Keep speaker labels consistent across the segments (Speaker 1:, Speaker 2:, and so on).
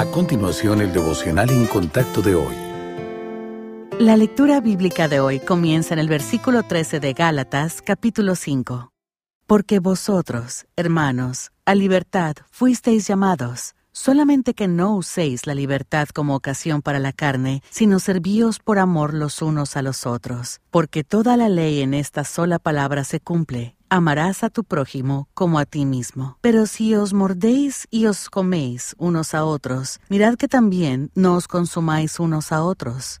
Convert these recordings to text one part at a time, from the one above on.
Speaker 1: A continuación, el devocional en contacto de hoy.
Speaker 2: La lectura bíblica de hoy comienza en el versículo 13 de Gálatas, capítulo 5. Porque vosotros, hermanos, a libertad fuisteis llamados, solamente que no uséis la libertad como ocasión para la carne, sino servíos por amor los unos a los otros, porque toda la ley en esta sola palabra se cumple amarás a tu prójimo como a ti mismo. Pero si os mordéis y os coméis unos a otros, mirad que también no os consumáis unos a otros.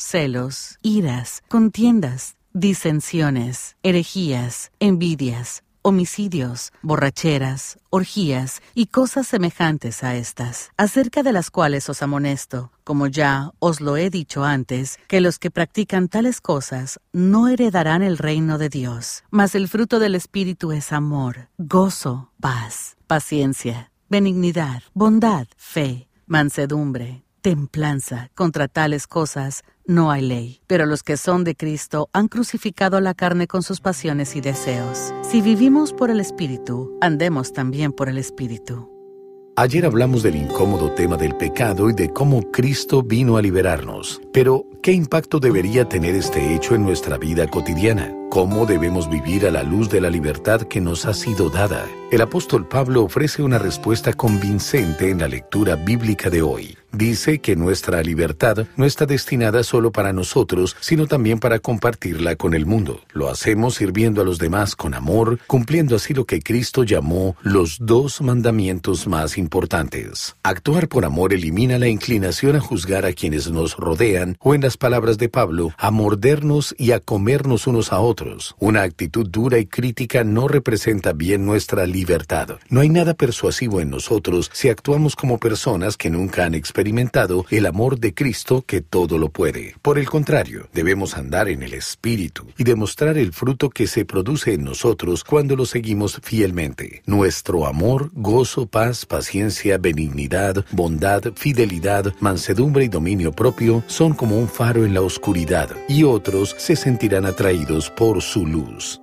Speaker 2: celos, iras, contiendas, disensiones, herejías, envidias, homicidios, borracheras, orgías y cosas semejantes a estas, acerca de las cuales os amonesto, como ya os lo he dicho antes, que los que practican tales cosas no heredarán el reino de Dios. Mas el fruto del Espíritu es amor, gozo, paz, paciencia, benignidad, bondad, fe, mansedumbre, templanza. Contra tales cosas no hay ley. Pero los que son de Cristo han crucificado la carne con sus pasiones y deseos. Si vivimos por el Espíritu, andemos también por el Espíritu.
Speaker 1: Ayer hablamos del incómodo tema del pecado y de cómo Cristo vino a liberarnos. Pero, ¿qué impacto debería tener este hecho en nuestra vida cotidiana? ¿Cómo debemos vivir a la luz de la libertad que nos ha sido dada? El apóstol Pablo ofrece una respuesta convincente en la lectura bíblica de hoy. Dice que nuestra libertad no está destinada solo para nosotros, sino también para compartirla con el mundo. Lo hacemos sirviendo a los demás con amor, cumpliendo así lo que Cristo llamó los dos mandamientos más importantes. Actuar por amor elimina la inclinación a juzgar a quienes nos rodean o, en palabras de Pablo, a mordernos y a comernos unos a otros. Una actitud dura y crítica no representa bien nuestra libertad. No hay nada persuasivo en nosotros si actuamos como personas que nunca han experimentado experimentado el amor de Cristo que todo lo puede. Por el contrario, debemos andar en el Espíritu y demostrar el fruto que se produce en nosotros cuando lo seguimos fielmente. Nuestro amor, gozo, paz, paciencia, benignidad, bondad, fidelidad, mansedumbre y dominio propio son como un en la oscuridad y otros se sentirán atraídos por su luz.